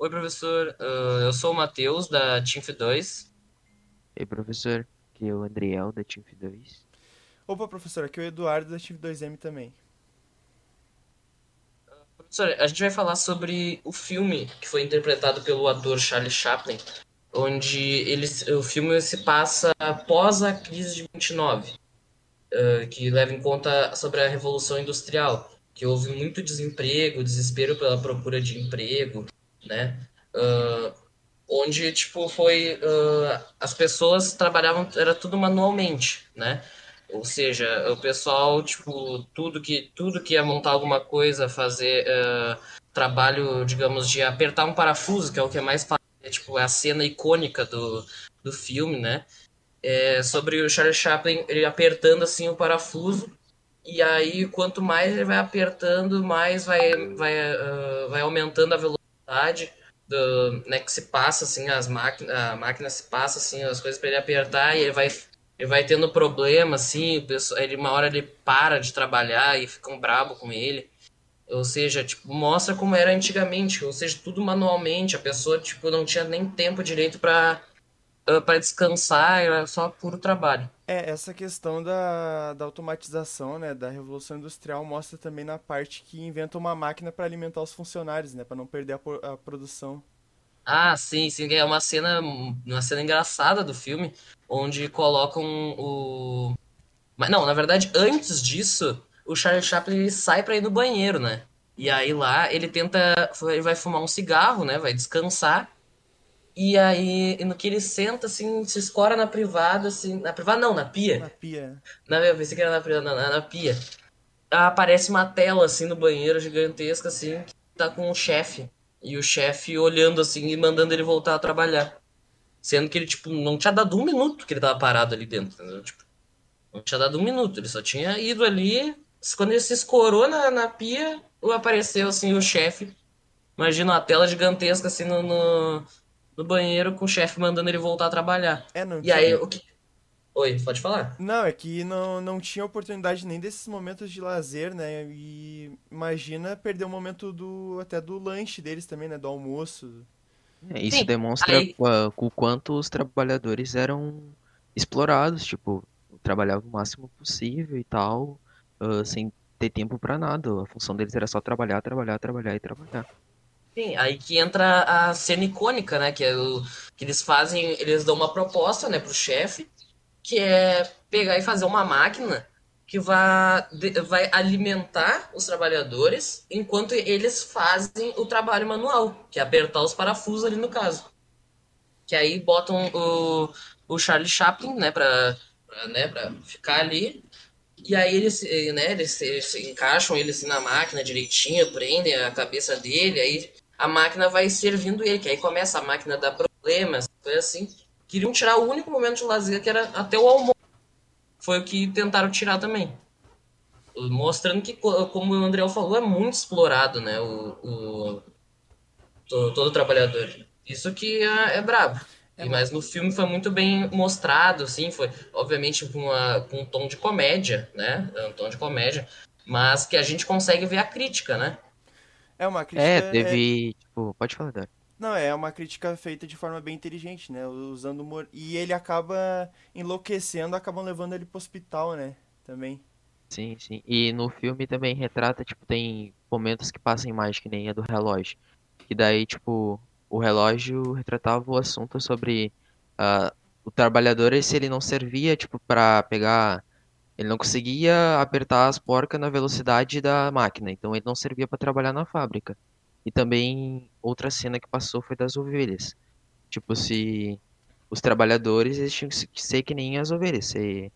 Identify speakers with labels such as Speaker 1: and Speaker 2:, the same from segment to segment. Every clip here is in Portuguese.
Speaker 1: Oi, professor. Uh, eu sou o Matheus, da TINF 2.
Speaker 2: Ei, professor. Aqui é o Adriel, da TINF 2.
Speaker 3: Opa, professor. Aqui é o Eduardo, da TINF 2M também.
Speaker 1: Professor, a gente vai falar sobre o filme que foi interpretado pelo ator Charlie Chaplin, onde ele, o filme se passa após a crise de 29, uh, que leva em conta sobre a Revolução Industrial, que houve muito desemprego, desespero pela procura de emprego, né? Uh, onde, tipo, foi... Uh, as pessoas trabalhavam, era tudo manualmente, né? Ou seja, o pessoal, tipo, tudo que, tudo que ia montar alguma coisa, fazer trabalho, digamos, de apertar um parafuso, que é o que é mais é, tipo, é a cena icônica do, do filme, né? É sobre o Charlie Chaplin ele apertando assim o parafuso e aí quanto mais ele vai apertando, mais vai vai, uh, vai aumentando a velocidade do, né, que se passa assim as máquinas, a máquina se passa assim as coisas para ele apertar e ele vai ele vai tendo problema assim, ele uma hora ele para de trabalhar e ficam brabo com ele. Ou seja, tipo, mostra como era antigamente, ou seja, tudo manualmente, a pessoa tipo não tinha nem tempo direito para para descansar, era só puro trabalho.
Speaker 3: É, essa questão da, da automatização, né, da revolução industrial mostra também na parte que inventa uma máquina para alimentar os funcionários, né, para não perder a, a produção.
Speaker 1: Ah, sim, sim, é uma cena, uma cena engraçada do filme, onde colocam o mas não, na verdade, antes disso, o Charlie Chaplin ele sai para ir no banheiro, né? E aí lá ele tenta, ele vai fumar um cigarro, né? Vai descansar. E aí, no que ele senta, assim, se escora na privada, assim. Na privada não, na pia.
Speaker 3: Na pia.
Speaker 1: Na, eu pensei que era na privada, na, na pia. Aparece uma tela, assim, no banheiro gigantesca, assim, que tá com o chefe. E o chefe olhando, assim, e mandando ele voltar a trabalhar. Sendo que ele, tipo, não tinha dado um minuto que ele tava parado ali dentro, entendeu? Tipo, não tinha dado um minuto, ele só tinha ido ali, quando ele se escorou na, na pia, apareceu assim o chefe. Imagina uma tela gigantesca assim no, no, no banheiro com o chefe mandando ele voltar a trabalhar.
Speaker 3: É, não
Speaker 1: e
Speaker 3: tinha...
Speaker 1: aí, o que. Oi, pode falar?
Speaker 3: Não, é que não, não tinha oportunidade nem desses momentos de lazer, né? E imagina perder o momento do até do lanche deles também, né? Do almoço.
Speaker 2: É, isso Sim, demonstra aí... o quanto os trabalhadores eram explorados, tipo, trabalhavam o máximo possível e tal uh, sem ter tempo para nada. A função deles era só trabalhar, trabalhar, trabalhar e trabalhar.
Speaker 1: Sim, aí que entra a cena icônica, né? Que, é o, que eles fazem, eles dão uma proposta, né, pro chefe, que é pegar e fazer uma máquina que vai, vai alimentar os trabalhadores enquanto eles fazem o trabalho manual, que é apertar os parafusos ali no caso. Que aí botam o, o Charlie Chaplin, né, pra, pra, né, pra ficar ali e aí eles, né, eles, eles encaixam ele assim na máquina direitinho, prendem a cabeça dele, aí a máquina vai servindo ele, que aí começa a máquina a dar problemas, foi assim. Queriam tirar o único momento de lazer que era até o almoço. Foi o que tentaram tirar também. Mostrando que, como o André falou, é muito explorado, né, o, o todo, todo trabalhador. Isso que é, é brabo. É, mas no filme foi muito bem mostrado, assim, foi obviamente com, uma, com um tom de comédia, né? Um tom de comédia, mas que a gente consegue ver a crítica, né?
Speaker 3: É uma crítica.
Speaker 2: É, teve. É... Tipo, pode falar, Dário.
Speaker 3: Não, é uma crítica feita de forma bem inteligente, né? Usando humor. E ele acaba enlouquecendo, acabam levando ele pro hospital, né? Também.
Speaker 2: Sim, sim. E no filme também retrata, tipo, tem momentos que passam mais, que nem a do relógio. Que daí, tipo, o relógio retratava o assunto sobre uh, o trabalhador se ele não servia tipo para pegar ele não conseguia apertar as porcas na velocidade da máquina então ele não servia para trabalhar na fábrica. E também outra cena que passou foi das ovelhas. Tipo se os trabalhadores eles tinham que ser que nem as ovelhas ser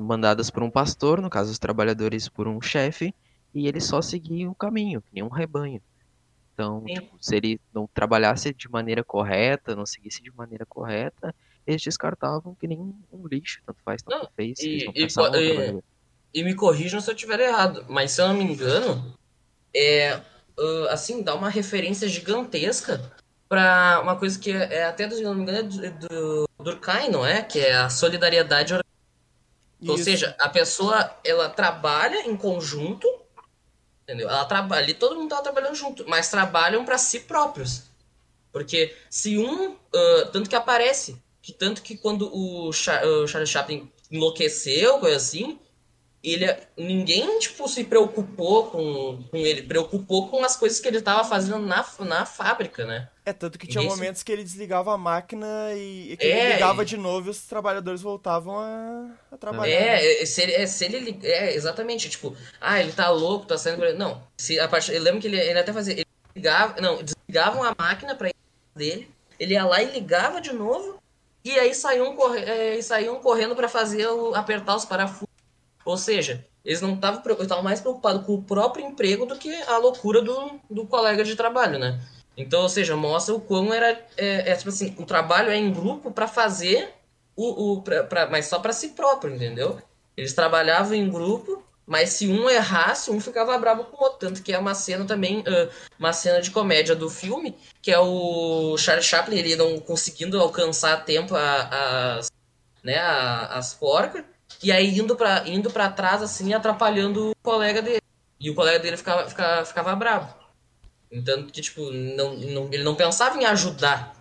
Speaker 2: mandadas por um pastor no caso os trabalhadores por um chefe e eles só seguiam o caminho que nem um rebanho. Então, tipo, se ele não trabalhasse de maneira correta, não seguisse de maneira correta, eles descartavam que nem um lixo, tanto faz, tanto não, fez.
Speaker 1: E, e, e, e, me corrijam se eu estiver errado, mas se eu não me engano, é, uh, assim, dá uma referência gigantesca para uma coisa que é, é até, se não me engano, é do, do Durkheim, não é? Que é a solidariedade Ou seja, a pessoa, ela trabalha em conjunto Entendeu? Ela trabalha, ali todo mundo tava trabalhando junto, mas trabalham para si próprios. Porque se um. Uh, tanto que aparece. Que tanto que quando o, Char o Charles Chaplin enlouqueceu, coisa assim, ele ninguém tipo se preocupou com, com ele, preocupou com as coisas que ele estava fazendo na, na fábrica, né?
Speaker 3: É tanto que tinha Esse... momentos que ele desligava a máquina e, e que é, ele ligava de novo e os trabalhadores voltavam a, a trabalhar.
Speaker 1: É, se ele, é, se ele é exatamente, tipo, ah, ele tá louco, tá saindo, não, se a parte, eu lembro que ele, ele até fazia, ele ligava, não, desligavam a máquina para dele, ele ia lá e ligava de novo e aí saíam, corre, é, correndo para fazer o, apertar os parafusos ou seja, eles não estavam mais preocupados com o próprio emprego do que a loucura do, do colega de trabalho, né? Então, ou seja, mostra o quão era. É, é tipo assim, o trabalho é em grupo para fazer o. o pra, pra, mas só para si próprio, entendeu? Eles trabalhavam em grupo, mas se um errasse, um ficava bravo com o outro. Tanto que é uma cena também, uh, uma cena de comédia do filme, que é o Charles Chaplin, ele não conseguindo alcançar a tempo as, né, as porcas. E aí indo pra, indo pra trás, assim, atrapalhando o colega dele. E o colega dele ficava, ficava, ficava bravo. Então, que, tipo, não, não, ele não pensava em ajudar,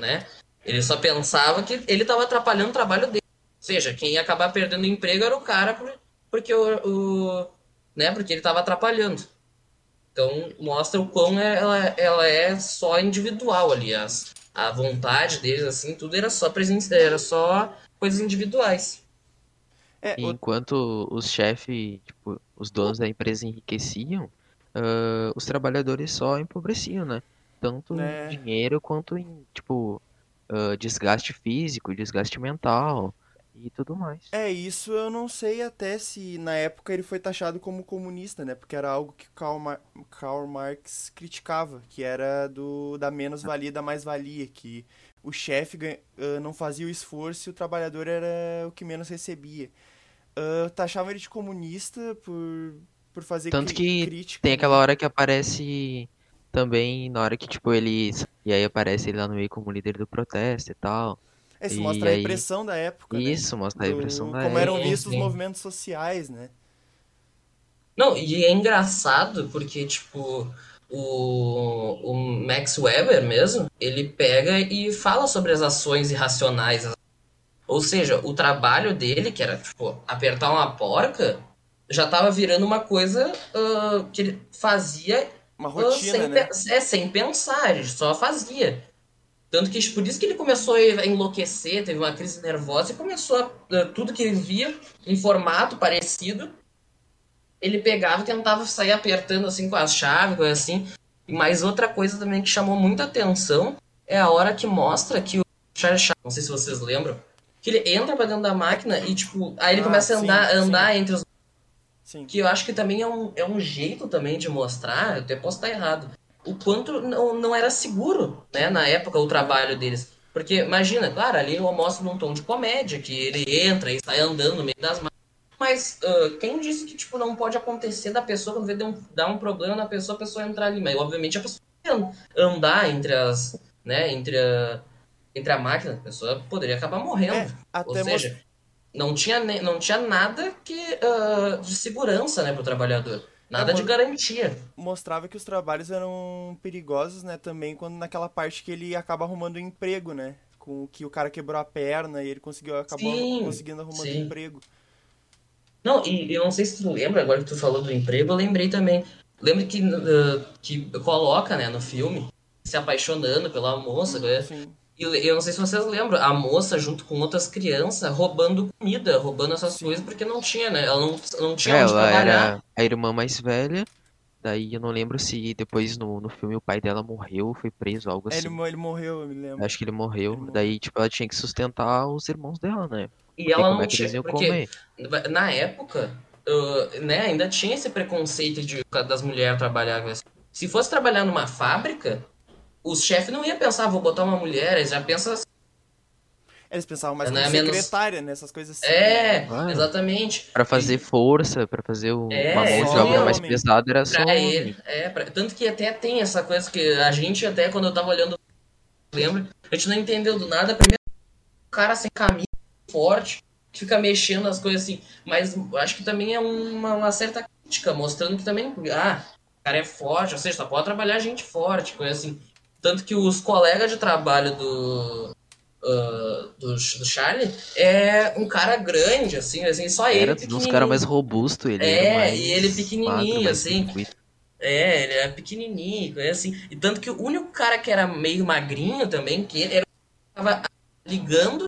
Speaker 1: né? Ele só pensava que ele estava atrapalhando o trabalho dele. Ou seja, quem ia acabar perdendo o emprego era o cara porque, o, o né? porque ele estava atrapalhando. Então, mostra o quão é, ela, ela é só individual ali. As, a vontade deles, assim, tudo era só presença, era só coisas individuais.
Speaker 2: É, enquanto os chefes, tipo, os donos da empresa enriqueciam, uh, os trabalhadores só empobreciam, né? Tanto é. em dinheiro quanto em, tipo, uh, desgaste físico, desgaste mental e tudo mais.
Speaker 3: É, isso eu não sei até se na época ele foi taxado como comunista, né? Porque era algo que Karl, Mar Karl Marx criticava, que era do da menos-valia da mais-valia, que o chefe uh, não fazia o esforço e o trabalhador era o que menos recebia uh, taxavam ele de comunista por, por fazer
Speaker 2: Tanto que crítica. Tem aquela hora que aparece também, na hora que, tipo, ele. E aí aparece ele lá no meio como líder do protesto e tal.
Speaker 3: É, isso e mostra aí... a repressão da época.
Speaker 2: Né? Isso,
Speaker 3: né?
Speaker 2: mostra a repressão da
Speaker 3: como
Speaker 2: época.
Speaker 3: Como eram vistos os movimentos sociais, né?
Speaker 1: Não, e é engraçado porque, tipo, o, o Max Weber mesmo, ele pega e fala sobre as ações irracionais, ou seja, o trabalho dele, que era, tipo, apertar uma porca, já tava virando uma coisa uh, que ele fazia.
Speaker 3: Uma rotina, uh,
Speaker 1: sem,
Speaker 3: né?
Speaker 1: É, sem pensar, ele só fazia. Tanto que por isso que ele começou a enlouquecer, teve uma crise nervosa e começou a. Uh, tudo que ele via em formato parecido, ele pegava e tentava sair apertando assim com as chaves, coisa assim. Mas outra coisa também que chamou muita atenção é a hora que mostra que o Charles Chaplin, não sei se vocês lembram, que ele entra pra dentro da máquina e, tipo, aí ele ah, começa a andar, sim, andar sim. entre os. Sim. Que eu acho que também é um, é um jeito também de mostrar, eu até posso estar errado, o quanto não, não era seguro, né, na época, o trabalho deles. Porque, imagina, claro, ali eu mostro num tom de comédia, que ele entra e sai andando no meio das máquinas. Mas uh, quem disse que, tipo, não pode acontecer da pessoa, quando vê um, dar um problema na pessoa, a pessoa entrar ali. Mas, obviamente, a pessoa andar entre as, né, entre a entre a máquina, a pessoa poderia acabar morrendo. É, Ou seja, most... não, tinha, não tinha nada que, uh, de segurança né, para o trabalhador. Nada é, de garantia.
Speaker 3: Mostrava que os trabalhos eram perigosos, né? Também quando naquela parte que ele acaba arrumando um emprego, né? Com que o cara quebrou a perna e ele conseguiu acabou sim, conseguindo arrumando sim. um emprego.
Speaker 1: Não, e eu não sei se tu lembra, agora que tu falou do emprego, eu lembrei também. Lembra que, uh, que coloca, né, no filme, se apaixonando pela moça, né? Sim. E eu não sei se vocês lembram, a moça junto com outras crianças roubando comida, roubando essas Sim. coisas porque não tinha, né? Ela não, não tinha
Speaker 2: é,
Speaker 1: onde ela trabalhar.
Speaker 2: Era a irmã mais velha, daí eu não lembro se depois no, no filme o pai dela morreu, foi preso, algo assim.
Speaker 3: Ele, ele morreu, eu me lembro.
Speaker 2: Acho que ele morreu, ele daí tipo ela tinha que sustentar os irmãos dela, né?
Speaker 1: E ela não é tinha, porque comer? na época, uh, né, ainda tinha esse preconceito de, das mulheres trabalhar. Se fosse trabalhar numa fábrica, os chefes não iam pensar, vou botar uma mulher, eles já pensam assim.
Speaker 3: Eles pensavam mais como é secretária, menos... nessas coisas assim.
Speaker 1: É, né? exatamente.
Speaker 2: Pra fazer e... força, pra fazer o... é, uma mão de obra mais pesada era só.
Speaker 1: Ele, é, pra... Tanto que até tem essa coisa que a gente, até quando eu tava olhando, lembra, a gente não entendeu do nada. Primeiro, o cara sem camisa, forte, que fica mexendo as coisas assim. Mas acho que também é uma, uma certa crítica, mostrando que também, ah, o cara é forte, ou seja, só pode trabalhar gente forte, coisa assim. Tanto que os colegas de trabalho do, uh, do, do Charlie é um cara grande, assim, assim só ele.
Speaker 2: Era um cara mais robusto, ele.
Speaker 1: É, e ele pequenininho,
Speaker 2: magro,
Speaker 1: assim.
Speaker 2: circuito.
Speaker 1: É, ele era pequenininho, é assim. E tanto que o único cara que era meio magrinho também, que ele era tava ligando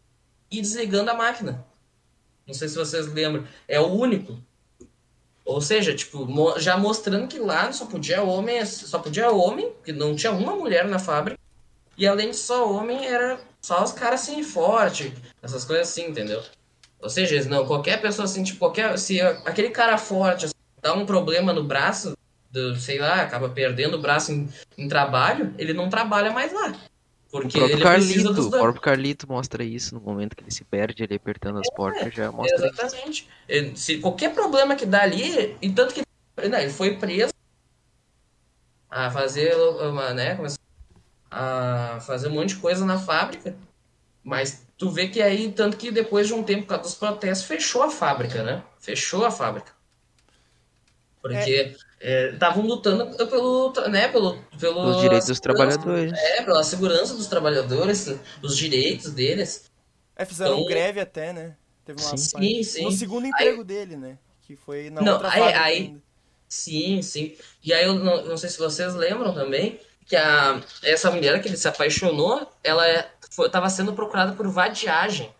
Speaker 1: e desligando a máquina. Não sei se vocês lembram. É o único. Ou seja, tipo, já mostrando que lá só podia homem, só podia homem, que não tinha uma mulher na fábrica. E além de só homem, era só os caras assim forte, essas coisas assim, entendeu? Ou seja, não, qualquer pessoa assim, tipo, qualquer. Se aquele cara forte assim, dá um problema no braço, do, sei lá, acaba perdendo o braço em, em trabalho, ele não trabalha mais lá.
Speaker 2: O
Speaker 1: Porque
Speaker 2: próprio
Speaker 1: ele precisa
Speaker 2: Carlito, o próprio Carlito mostra isso no momento que ele se perde ali apertando as portas, já mostra.
Speaker 1: Exatamente. Ele- Se qualquer problema que dá ali, e tanto que não, ele foi preso a fazer uma, né, a fazer um monte de coisa na fábrica, mas tu vê que aí, tanto que depois de um tempo, por causa dos protestos, fechou a fábrica, né? Fechou a fábrica. Porque estavam lutando pelo, né, pelo, pelo
Speaker 2: Os direitos dos trabalhadores.
Speaker 1: É, pela segurança dos trabalhadores, os direitos deles.
Speaker 3: É, fizeram
Speaker 1: Então-
Speaker 3: greve até, né? Teve uma
Speaker 2: Sim.
Speaker 3: parte-
Speaker 1: Sim.
Speaker 3: No segundo emprego dele, né? Que foi na
Speaker 1: Não,
Speaker 3: outra
Speaker 1: aí- aí-. Sim, sim. E aí eu não, não sei se vocês lembram também que a, essa mulher que ele se apaixonou, ela é- foi, tava sendo procurada por vadiagem.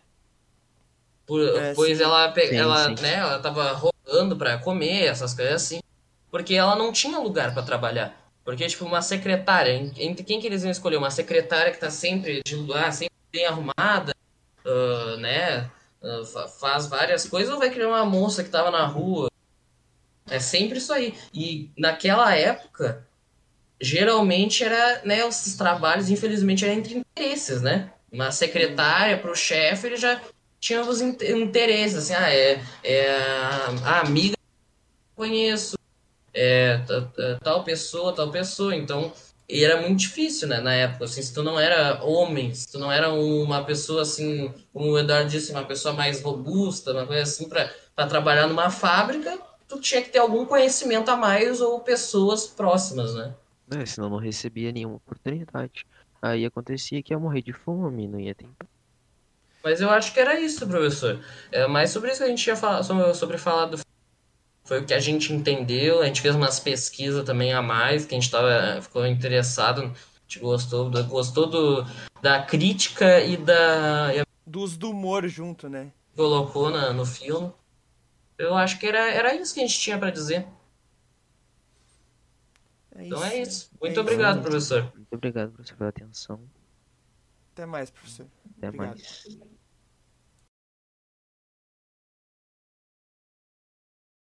Speaker 1: Por,
Speaker 3: É,
Speaker 1: pois
Speaker 3: sim.
Speaker 1: ela, ela,
Speaker 2: sim.
Speaker 1: né, ela tava rolando pra comer, essas coisas assim. Porque ela não tinha lugar pra trabalhar. Porque, tipo, uma secretária, en- entre quem que eles iam escolher? Uma secretária que tá sempre de lugar, sempre bem arrumada, ah, né? fa- faz várias coisas, ou vai criar uma moça que tava na rua? É sempre isso aí. E naquela época, geralmente era, né, os trabalhos, infelizmente, eram entre interesses, né? Uma secretária pro chefe, ele já tinha os in- interesses, assim, ah, é, é a amiga que eu conheço, é ta- ta- tal pessoa, tal pessoa, então e era muito difícil, né, na época, assim, se tu não era homem, se tu não era uma pessoa, assim, como o Eduardo disse, uma pessoa mais robusta, uma coisa assim, pra, pra trabalhar numa fábrica, tu tinha que ter algum conhecimento a mais ou pessoas próximas, né?
Speaker 2: né, senão não recebia nenhuma oportunidade. Aí acontecia que ia morrer de fome, não ia ter.
Speaker 1: Mas eu acho que era isso, professor. É mais sobre isso que a gente ia falar, sobre falar do foi o que a gente entendeu, a gente fez umas pesquisas também a mais, que a gente tava, ficou interessado, a gente gostou, gostou do, da crítica e da e
Speaker 3: Dos do humor junto, né?
Speaker 1: colocou na, no filme. Eu acho que era, era isso que a gente tinha para dizer.
Speaker 3: É
Speaker 1: Então é isso.
Speaker 3: É
Speaker 1: Muito
Speaker 3: isso.
Speaker 1: obrigado, professor.
Speaker 2: Muito obrigado, professor, pela atenção.
Speaker 3: Até mais, professor.
Speaker 2: Até
Speaker 3: Obrigado.
Speaker 2: mais.